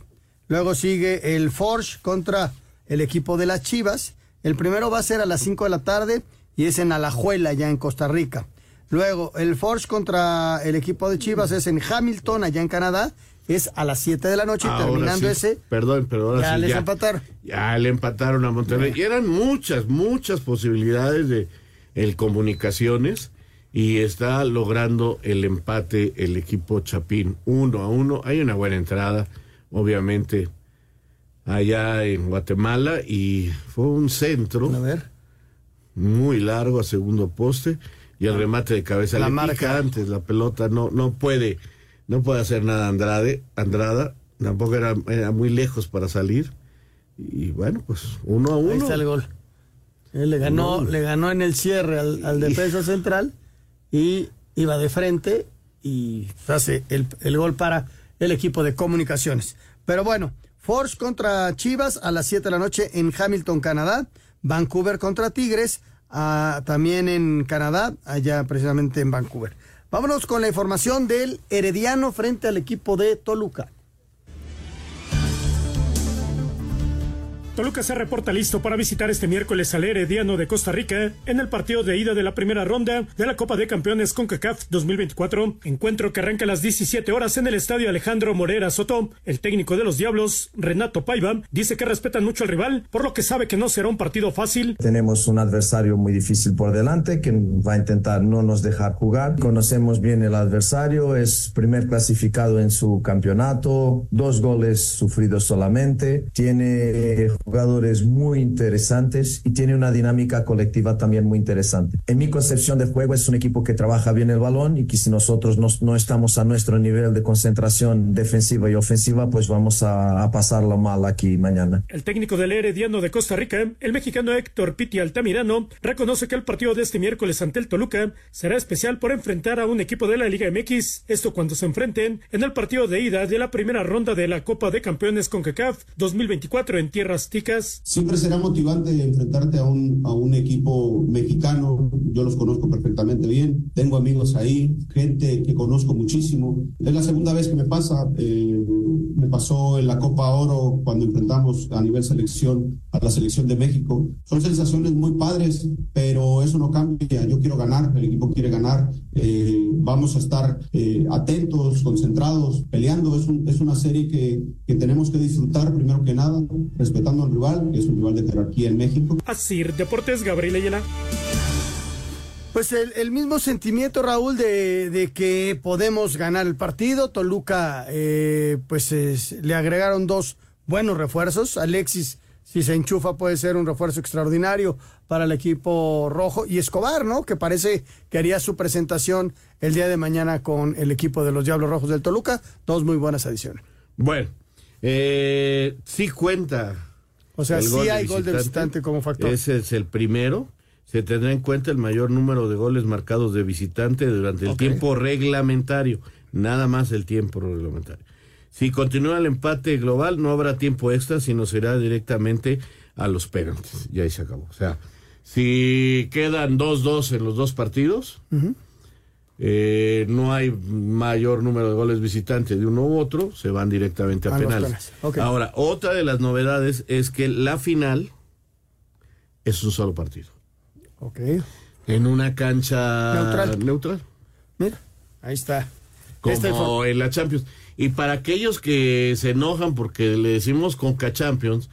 Luego sigue el Forge contra el equipo de las Chivas. El primero va a ser a las 5 de la tarde y es en Alajuela, ya en Costa Rica. Luego, el Forge contra el equipo de Chivas es en Hamilton, allá en Canadá. Es a las 7 de la noche, Ahora terminando sí, ese. Perdón, pero ahora Ya sí. les ya, empataron. Ya le empataron a Monterrey. Y eran muchas, muchas posibilidades de el comunicaciones. Y está logrando el empate el equipo Chapín. Uno a uno. Hay una buena entrada, obviamente, allá en Guatemala. Y fue un centro. A ver. Muy largo a segundo poste. Y el remate de cabeza. La le marca. pica antes la pelota. No, no puede. No puede hacer nada Andrade, Andrada, tampoco era, era muy lejos para salir. Y bueno, pues uno a uno. Ahí está el gol. Él le ganó, le ganó en el cierre al, al defensa [laughs] central y iba de frente y hace el, el gol para el equipo de comunicaciones. Pero bueno, Force contra Chivas a las 7 de la noche en Hamilton, Canadá. Vancouver contra Tigres, ah, también en Canadá, allá precisamente en Vancouver. Vámonos con la información del Herediano frente al equipo de Toluca. Toluca se reporta listo para visitar este miércoles al Herediano de Costa Rica en el partido de ida de la primera ronda de la Copa de Campeones CONCACAF 2024. Encuentro que arranca a las 17 horas en el estadio Alejandro Morera Soto. El técnico de los Diablos, Renato Paiva, dice que respetan mucho al rival, por lo que sabe que no será un partido fácil. Tenemos un adversario muy difícil por delante que va a intentar no nos dejar jugar. Conocemos bien el adversario, es primer clasificado en su campeonato, dos goles sufridos solamente, tiene jugadores muy interesantes y tiene una dinámica colectiva también muy interesante. En mi concepción de juego es un equipo que trabaja bien el balón y que si nosotros no, no estamos a nuestro nivel de concentración defensiva y ofensiva, pues vamos a, a pasarlo mal aquí mañana. El técnico del Herediano de Costa Rica, el mexicano Héctor Piti Altamirano, reconoce que el partido de este miércoles ante el Toluca será especial por enfrentar a un equipo de la Liga MX, esto cuando se enfrenten en el partido de ida de la primera ronda de la Copa de Campeones con CACAF 2024 en tierras Siempre será motivante enfrentarte a un, a un equipo mexicano, yo los conozco perfectamente bien, tengo amigos ahí, gente que conozco muchísimo. Es la segunda vez que me pasa, eh, me pasó en la Copa Oro cuando enfrentamos a nivel selección a la selección de México. Son sensaciones muy padres, pero eso no cambia. Yo quiero ganar, el equipo quiere ganar. Eh, vamos a estar eh, atentos, concentrados, peleando. Es, un, es una serie que, que, tenemos que disfrutar primero que nada, respetando al rival, que es un rival de jerarquía en México. Así, Deportes, Gabriel Ayala. Pues el, el, mismo sentimiento, Raúl, de, de, que podemos ganar el partido. Toluca, eh, pues es, le agregaron dos buenos refuerzos. Alexis, si se enchufa, puede ser un refuerzo extraordinario para el equipo rojo. Y Escobar, ¿no? Que parece que haría su presentación el día de mañana con el equipo de los Diablos Rojos del Toluca. Dos muy buenas adiciones. Bueno, eh, sí cuenta. O sea, sí hay gol de visitante como factor. Ese es el primero se tendrá en cuenta el mayor número de goles marcados de visitante durante el okay. tiempo reglamentario, nada más el tiempo reglamentario. Si continúa el empate global, no habrá tiempo extra, sino será directamente a los penaltis. Y ahí se acabó. O sea, si quedan 2-2 en los dos partidos, uh -huh. eh, no hay mayor número de goles visitantes de uno u otro, se van directamente a, a penales. Okay. Ahora, otra de las novedades es que la final es un solo partido. Ok. En una cancha neutral. neutral. Mira, ahí está. Como este en la Champions. Y para aquellos que se enojan porque le decimos Conca Champions,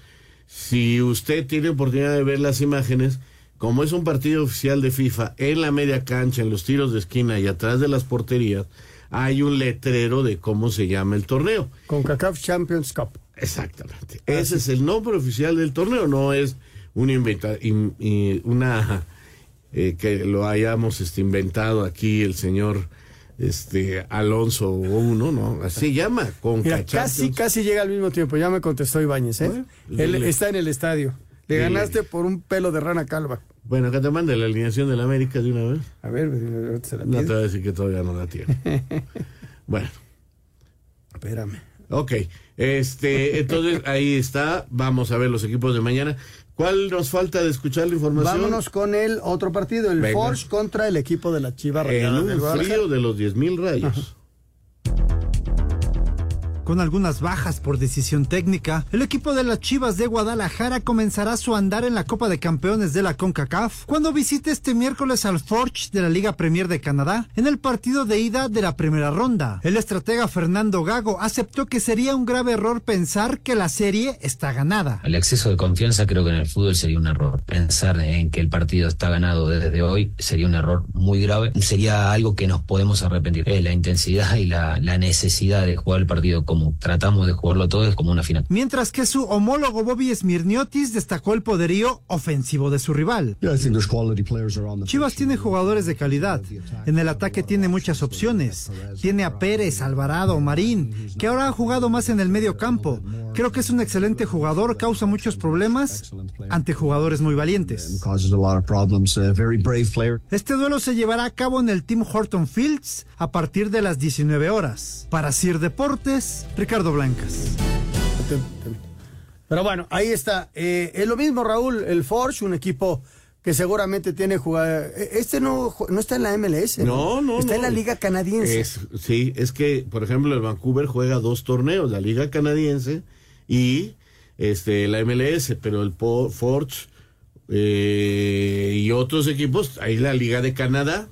si usted tiene oportunidad de ver las imágenes, como es un partido oficial de FIFA, en la media cancha, en los tiros de esquina y atrás de las porterías, hay un letrero de cómo se llama el torneo. CONCACAF Champions Cup. Exactamente. Ah, Ese sí. es el nombre oficial del torneo, no es una inventa in, in, una eh, que lo hayamos este, inventado aquí el señor este Alonso uno, ¿no? Así llama, con Mira, casi, casi llega al mismo tiempo, ya me contestó Ibáñez, ¿eh? Bueno, Él está en el estadio. Le ganaste por un pelo de rana calva. Bueno, acá te manda la alineación de la América de una vez. A ver, se la No te voy a decir que todavía no la tiene. [laughs] bueno. Espérame. Ok, este, entonces ahí está. Vamos a ver los equipos de mañana. ¿Cuál nos falta de escuchar la información? Vámonos con el otro partido, el Venga. Forge contra el equipo de la Chiva En un frío de los 10 mil rayos. Ajá. Con algunas bajas por decisión técnica, el equipo de las Chivas de Guadalajara comenzará su andar en la Copa de Campeones de la CONCACAF cuando visite este miércoles al Forge de la Liga Premier de Canadá en el partido de ida de la primera ronda. El estratega Fernando Gago aceptó que sería un grave error pensar que la serie está ganada. El exceso de confianza creo que en el fútbol sería un error. Pensar en que el partido está ganado desde hoy sería un error muy grave. Sería algo que nos podemos arrepentir. Es la intensidad y la, la necesidad de jugar el partido como tratamos de jugarlo todo es como una final. Mientras que su homólogo Bobby Smirniotis destacó el poderío ofensivo de su rival. Chivas tiene jugadores de calidad. En el ataque tiene muchas opciones. Tiene a Pérez, Alvarado, Marín, que ahora ha jugado más en el medio campo. Creo que es un excelente jugador, causa muchos problemas ante jugadores muy valientes. Este duelo se llevará a cabo en el Team Horton Fields a partir de las 19 horas. Para Sir Deportes, Ricardo Blancas. Pero bueno, ahí está. Eh, es lo mismo, Raúl, el Forge, un equipo que seguramente tiene jugadores. Este no, no está en la MLS. No, no. no está no. en la Liga Canadiense. Es, sí, es que, por ejemplo, el Vancouver juega dos torneos, la Liga Canadiense y este la MLS, pero el Forge eh, y otros equipos, ahí la Liga de Canadá,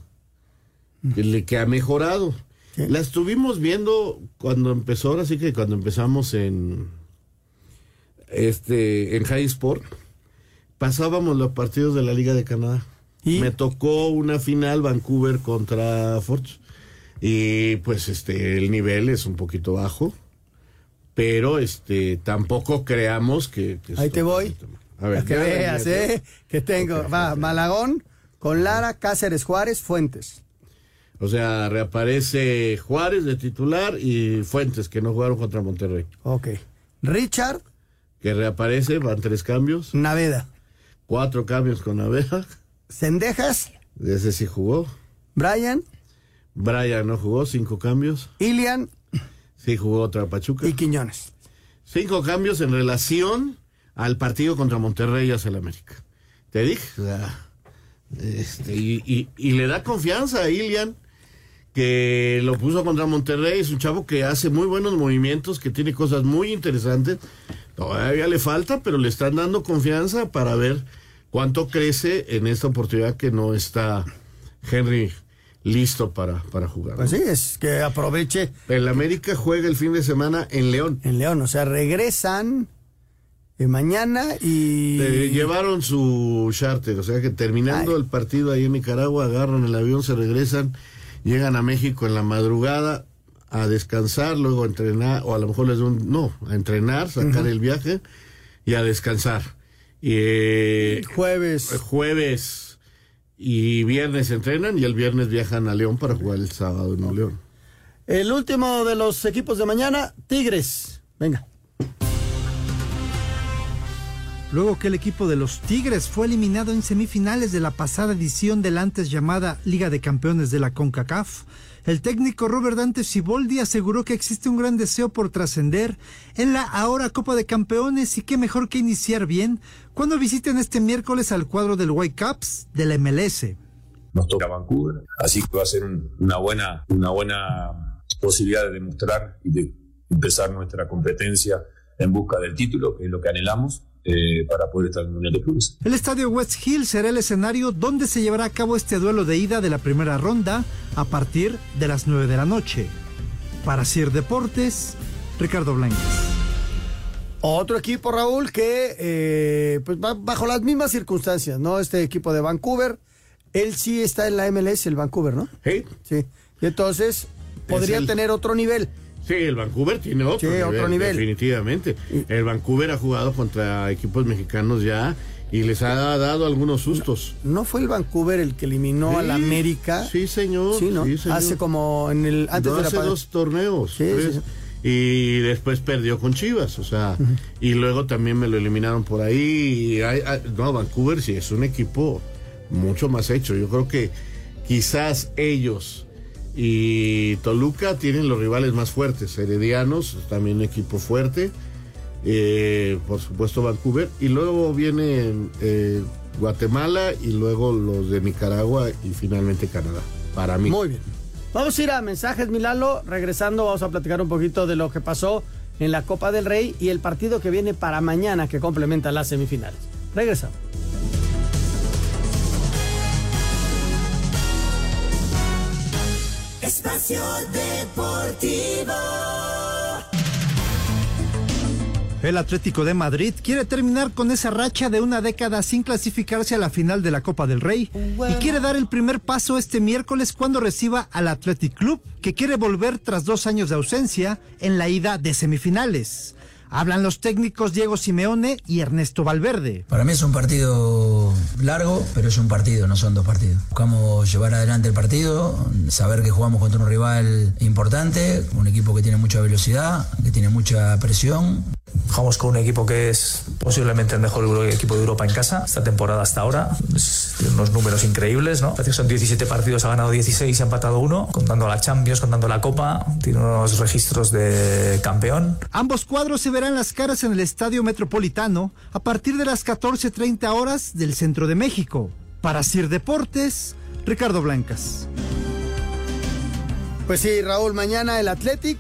que, que ha mejorado. ¿Sí? La estuvimos viendo cuando empezó, ahora sí que cuando empezamos en este en High Sport, pasábamos los partidos de la Liga de Canadá. ¿Y? Me tocó una final Vancouver contra Forge y pues este el nivel es un poquito bajo pero este tampoco creamos que... que Ahí te voy. A ver, que veas. ¿eh? Que tengo. Va, Malagón con Lara, Cáceres, Juárez, Fuentes. O sea, reaparece Juárez de titular y Fuentes, que no jugaron contra Monterrey. Ok. Richard, Que reaparece, van tres cambios. Naveda. Cuatro cambios con Naveda. Cendejas, Ese sí jugó. Brian, Brian no jugó, cinco cambios. Ilian Sí jugó otra Pachuca. y Quiñones. Cinco cambios en relación al partido contra Monterrey hacia el América. Te dije, o sea, este, y, y- y le da confianza a Ilian, que lo puso contra Monterrey. Es un chavo que hace muy buenos movimientos, que tiene cosas muy interesantes. Todavía le falta, pero le están dando confianza para ver cuánto crece en esta oportunidad que no está Henry listo para, para jugar. Pues ¿no? sí, es que aproveche. El América juega el fin de semana en León. En León, o sea, regresan eh, mañana y. Eh, llevaron su charter, o sea que terminando el partido ahí en Nicaragua, agarran el avión, se regresan, llegan a México en la madrugada a descansar, luego a entrenar, o a lo mejor les un, no, a entrenar, sacar el viaje y a descansar. Y, eh, jueves. Jueves y viernes entrenan y el viernes viajan a León para jugar el sábado en León. El último de los equipos de mañana, Tigres. Venga. Luego que el equipo de los Tigres fue eliminado en semifinales de la pasada edición de la antes llamada Liga de Campeones de la CONCACAF, el técnico Robert Dante Siboldi aseguró que existe un gran deseo por trascender en la ahora Copa de Campeones y qué mejor que iniciar bien cuando visiten este miércoles al cuadro del Whitecaps de la MLS. nos toca Vancouver, así que va a ser un- una buena, una buena posibilidad de demostrar y de empezar nuestra competencia en busca del título, que es lo que anhelamos, eh, para poder estar en el Mundial de Clubes. El estadio West Hill será el escenario donde se llevará a cabo este duelo de ida de la primera ronda a partir de las 9 de la noche. Para Sir Deportes, Ricardo Blanques. Otro equipo, Raúl, que eh, pues va bajo las mismas circunstancias, ¿no? Este equipo de Vancouver, él sí está en la MLS, el Vancouver, ¿no? Sí. Sí. Y entonces podría el- tener otro nivel. Sí, el Vancouver tiene otro, Sí, nivel, otro nivel. definitivamente. El Vancouver ha jugado contra equipos mexicanos ya y les ha dado algunos sustos. ¿No fue el Vancouver el que eliminó Sí, al América? Sí, señor. Sí, ¿no? sí, señor. Hace como en el antes No, de la hace dos torneos. Sí, tres. sí, Y después perdió con Chivas, o sea, y luego también me lo eliminaron por ahí. y hay- hay- no, Vancouver sí es un equipo mucho más hecho. Yo creo que quizás ellos y Toluca tienen los rivales más fuertes. Heredianos, también un equipo fuerte. eh, por supuesto Vancouver. Y luego viene eh, Guatemala y luego los de Nicaragua y finalmente Canadá. Para mí. Muy bien. Vamos a ir a mensajes, Milalo. Regresando, vamos a platicar un poquito de lo que pasó en la Copa del Rey y el partido que viene para mañana que complementa las semifinales. Regresamos. El Atlético de Madrid quiere terminar con esa racha de una década sin clasificarse a la final de la Copa del Rey y quiere dar el primer paso este miércoles cuando reciba al Athletic Club, que quiere volver tras dos años de ausencia en la ida de semifinales. Hablan los técnicos Diego Simeone y Ernesto Valverde. Para mí es un partido largo, pero es un partido, no son dos partidos. Buscamos llevar adelante el partido, saber que jugamos contra un rival importante, un equipo que tiene mucha velocidad, que tiene mucha presión. Jugamos con un equipo que es posiblemente el mejor equipo de Europa en casa esta temporada hasta ahora. Es- tiene unos números increíbles, ¿no? Parece que son 17 partidos, ha ganado 16 y ha empatado uno, contando la Champions, contando la Copa. Tiene unos registros de campeón. Ambos cuadros se verán las caras en el Estadio Metropolitano a partir de las 14.30 horas del centro de México. Para Sir Deportes, Ricardo Blancas. Pues sí, Raúl, mañana el Athletic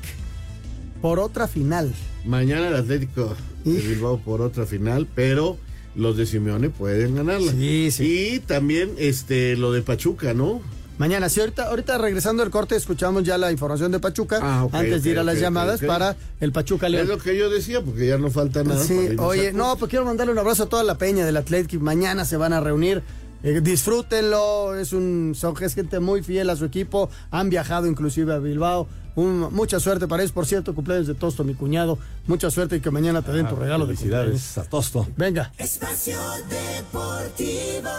por otra final. Mañana el Atlético de Bilbao por otra final, pero los de Simeone pueden ganarla. Sí, sí. Y también este lo de Pachuca, ¿no? Mañana, sí, ahorita, ahorita regresando del corte, escuchamos ya la información de Pachuca Ah, antes de ir a las llamadas para el Pachuca León. Es lo que yo decía, porque ya no falta nada. Sí, oye, no, pues quiero mandarle un abrazo a toda la peña del Athletic. Mañana se van a reunir Eh, disfrútenlo, es un, son gente muy fiel a su equipo, han viajado inclusive a Bilbao. Un- mucha suerte para ellos, por cierto, cumpleaños de Tosto, mi cuñado. Mucha suerte y que mañana te den tu regalo de. Ah, Felicidades a Tosto. Venga. Espacio Deportivo.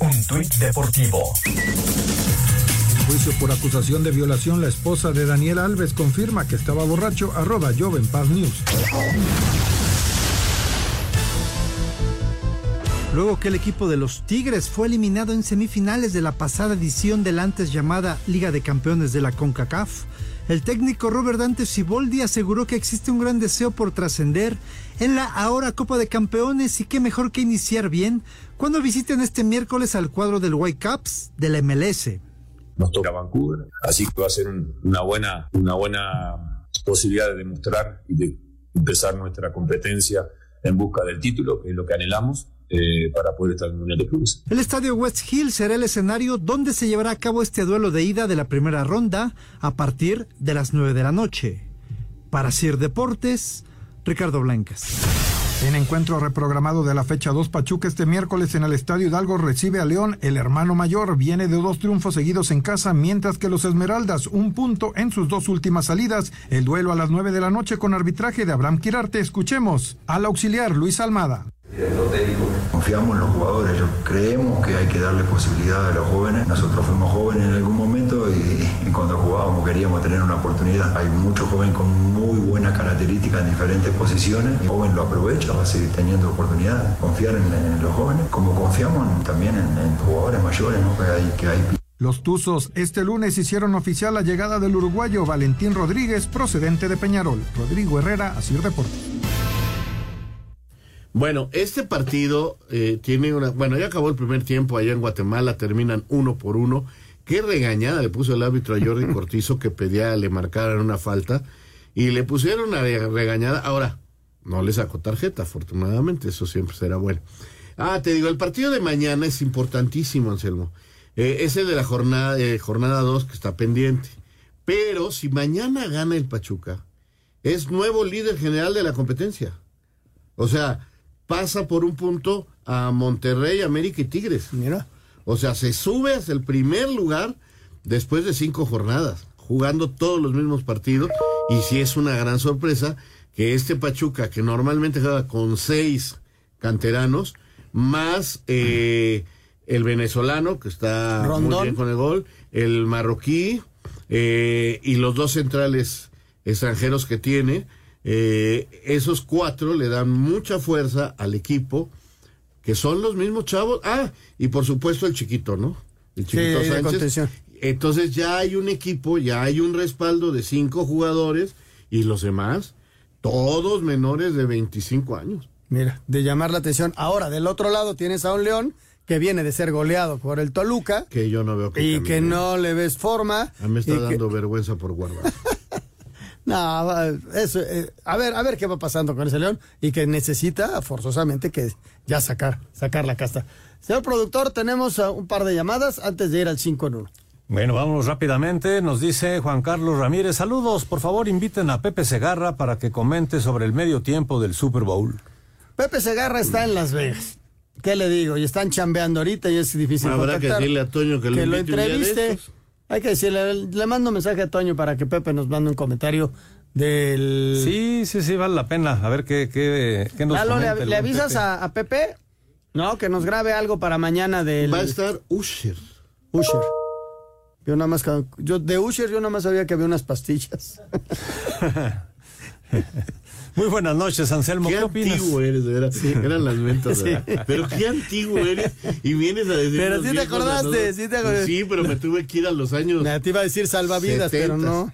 Un tuit deportivo. En juicio por acusación de violación, la esposa de Daniel Alves confirma que estaba borracho. Arroba Joven Paz News. Luego que el equipo de los Tigres fue eliminado en semifinales de la pasada edición de la antes llamada Liga de Campeones de la CONCACAF, el técnico Robert Dante Siboldi aseguró que existe un gran deseo por trascender en la ahora Copa de Campeones y qué mejor que iniciar bien cuando visiten este miércoles al cuadro del Whitecaps de la MLS. Nos toca Vancouver, así que va a ser un- una, buena, una buena posibilidad de demostrar y de empezar nuestra competencia en busca del título, que es lo que anhelamos, eh, para poder estar en el Mundial de Clubes. El estadio West Hill será el escenario donde se llevará a cabo este duelo de ida de la primera ronda a partir de las 9 de la noche. Para Sir Deportes, Ricardo Blancas. En encuentro reprogramado de la fecha 2, Pachuca este miércoles en el Estadio Hidalgo recibe a León. El hermano mayor viene de dos triunfos seguidos en casa, mientras que los Esmeraldas un punto en sus dos últimas salidas. El duelo a las 9 de la noche con arbitraje de Abraham Quirarte. Escuchemos al auxiliar Luis Almada. Confiamos en los jugadores, creemos que hay que darle posibilidad a los jóvenes. Nosotros fuimos jóvenes en algún momento y, y cuando jugábamos queríamos tener una oportunidad. Hay muchos jóvenes con muy buenas características en diferentes posiciones. El joven lo aprovecha, va a seguir teniendo oportunidades. Confiar en, los jóvenes, como confiamos también en, en jugadores mayores, ¿no? que hay, que hay Los Tuzos este lunes hicieron oficial la llegada del uruguayo Valentín Rodríguez, procedente de Peñarol. Rodrigo Herrera, Asir Deportes. Bueno, este partido eh, tiene una. Bueno, ya acabó el primer tiempo allá en Guatemala, terminan uno por uno. Qué regañada le puso el árbitro a Jordi [laughs] Cortizo que pedía le marcaran una falta y le pusieron una re- regañada. Ahora, no le sacó tarjeta, afortunadamente, eso siempre será bueno. Ah, te digo, el partido de mañana es importantísimo, Anselmo. Eh, es el de la jornada eh, jornada 2 que está pendiente. Pero si mañana gana el Pachuca, es nuevo líder general de la competencia. O sea, pasa por un punto a Monterrey, América y Tigres. Mira. O sea, se sube hasta el primer lugar después de cinco jornadas, jugando todos los mismos partidos. Y sí es una gran sorpresa que este Pachuca, que normalmente juega con seis canteranos, más eh, el venezolano, que está muy bien con el gol, el marroquí eh, y los dos centrales extranjeros que tiene, eh, esos cuatro le dan mucha fuerza al equipo, que son los mismos chavos. Ah, y por supuesto el chiquito, ¿no? El chiquito Sánchez. Entonces ya hay un equipo, ya hay un respaldo de cinco jugadores y los demás, todos menores de 25 años. Mira, de llamar la atención. Ahora, del otro lado tienes a un León que viene de ser goleado por el Toluca Que yo no veo que y que no le ves forma. A mí me está que- dando vergüenza por guardar. [laughs] No, va- eso, eh, a ver, a ver qué va pasando con ese León y que necesita forzosamente que ya sacar, sacar la casta. Señor productor, tenemos ah, un par de llamadas antes de ir al 5 en 1. Bueno, vámonos rápidamente. Nos dice Juan Carlos Ramírez. Saludos, por favor inviten a Pepe Segarra para que comente sobre el medio tiempo del Super Bowl. Pepe Segarra está en Las Vegas. ¿Qué le digo? Y están chambeando ahorita y es difícil Habrá que decirle a Toño que lo lo invite un día de entreviste. estos. Hay que decirle, le mando un mensaje a Toño para que Pepe nos mande un comentario del... Sí, sí, sí, vale la pena. A ver qué, qué, qué nos Lalo, ¿le, avisas Pepe. a, a Pepe? No, que nos grabe algo para mañana del... Va a estar Usher. Usher. Yo nada más, yo de Usher yo nada más sabía que había unas pastillas. [laughs] [laughs] Muy buenas noches, Anselmo. Qué ¿Qué, opinas? antiguo eres, de veras. Eran las ventas, Sí. ¿verdad? Pero qué antiguo eres y vienes a decir. Pero sí te acordaste, sí te acordaste. Sí, pero me tuve que ir a los años. Me te iba a decir salvavidas, pero 70s. no.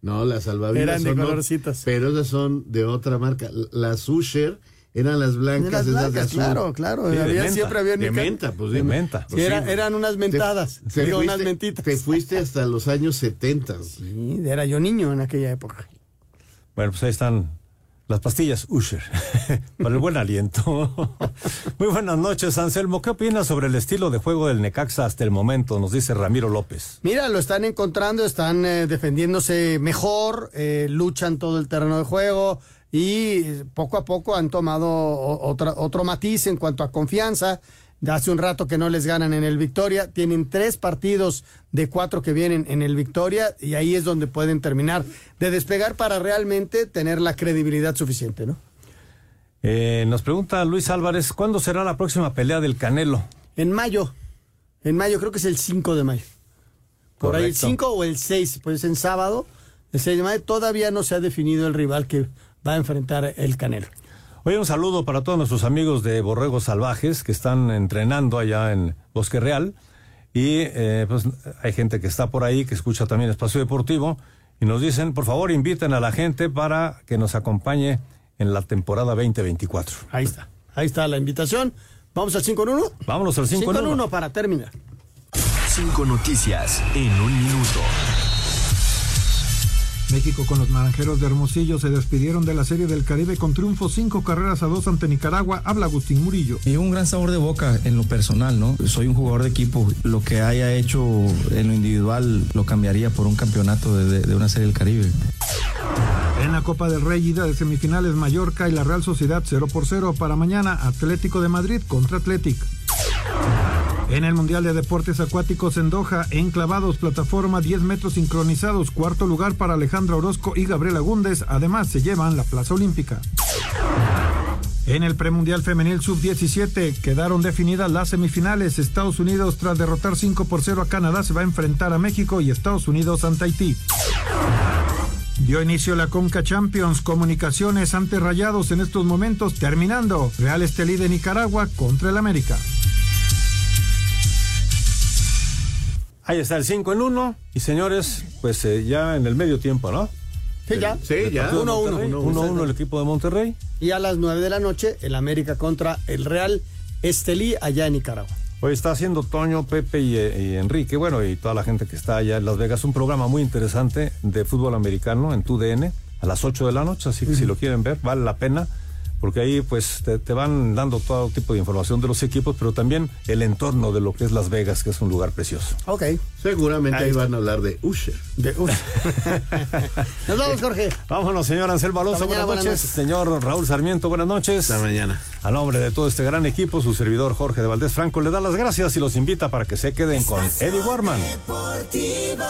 No, las salvavidas Eran de son colorcitos. pero esas son de otra marca. Las Usher eran las blancas, Las esas de blancas, azul. claro, claro. Sí, de había, menta. siempre había de menta, pues de de menta. Sí, era- eran unas mentadas. Te, te Digo, unas fuiste, mentitas. te fuiste hasta los años 70. Sí, era yo niño en aquella época. Bueno, pues ahí están las pastillas Usher, [laughs] para el buen aliento. [laughs] Muy buenas noches, Anselmo. ¿Qué opinas sobre el estilo de juego del Necaxa hasta el momento? Nos dice Ramiro López. Mira, lo están encontrando, están eh, defendiéndose mejor, eh, luchan todo el terreno de juego, y poco a poco han tomado otro matiz en cuanto a confianza. De hace un rato que no les ganan en el Victoria, tienen tres partidos de cuatro que vienen en el Victoria y ahí es donde pueden terminar de despegar para realmente tener la credibilidad suficiente, ¿no? Eh, nos pregunta Luis Álvarez, ¿cuándo será la próxima pelea del Canelo? En mayo. En mayo, creo que es el 5 de mayo. Por ahí el 5 o el 6, pues en sábado, el 6 de mayo, todavía no se ha definido el rival que va a enfrentar el Canelo. Oye, un saludo para todos nuestros amigos de Borregos Salvajes que están entrenando allá en Bosque Real. Y eh, pues hay gente que está por ahí, que escucha también Espacio Deportivo, y nos dicen, por favor, inviten a la gente para que nos acompañe en la temporada 2024. Ahí está, ahí está la invitación. ¿Vamos al 5 en 1? Vámonos al 5 en 1. 5 en 1 para terminar. Cinco noticias en un minuto. México con los Naranjeros de Hermosillo se despidieron de la Serie del Caribe con triunfo cinco carreras a dos ante Nicaragua. Habla Agustín Murillo. Y un gran sabor de boca en lo personal, ¿no? Soy un jugador de equipo. Lo que haya hecho en lo individual lo cambiaría por un campeonato de, de una Serie del Caribe. En la Copa del Rey, ida de semifinales Mallorca y la Real Sociedad 0 por 0 para mañana Atlético de Madrid contra Athletic. En el Mundial de Deportes Acuáticos en Doha, enclavados plataforma 10 metros sincronizados, cuarto lugar para Alejandra Orozco y Gabriela Gúndez, además se llevan la Plaza Olímpica. En el premundial femenil sub-17 quedaron definidas las semifinales. Estados Unidos, tras derrotar 5 por 0 a Canadá, se va a enfrentar a México y Estados Unidos ante Haití. Dio inicio la Conca Champions, comunicaciones ante Rayados en estos momentos, terminando Real Estelí de Nicaragua contra el América. Ahí está el 5 en 1. Y señores, pues eh, ya en el medio tiempo, ¿no? Sí, ya. Sí, ya. 1-1. 1-1 el equipo de Monterrey. Y a las 9 de la noche, el América contra el Real Estelí allá en Nicaragua. Hoy está haciendo Toño, Pepe y, eh, y Enrique, bueno, y toda la gente que está allá en Las Vegas, un programa muy interesante de fútbol americano en TUDN a las 8 de la noche, así que si lo quieren ver, vale la pena porque ahí pues te, te, van dando todo tipo de información de los equipos, pero también el entorno de lo que es Las Vegas, que es un lugar precioso. Ok. Seguramente ahí, ahí van a hablar de Usher. De Usher. [laughs] Nos vamos, Jorge. Vámonos, señor Anselmo Alonso, buenas, buenas noches. noches. Señor Raúl Sarmiento, buenas noches. Hasta mañana. A nombre de todo este gran equipo, su servidor Jorge de Valdés Franco le da las gracias y los invita para que se queden con Eddie Warman. Deportivo.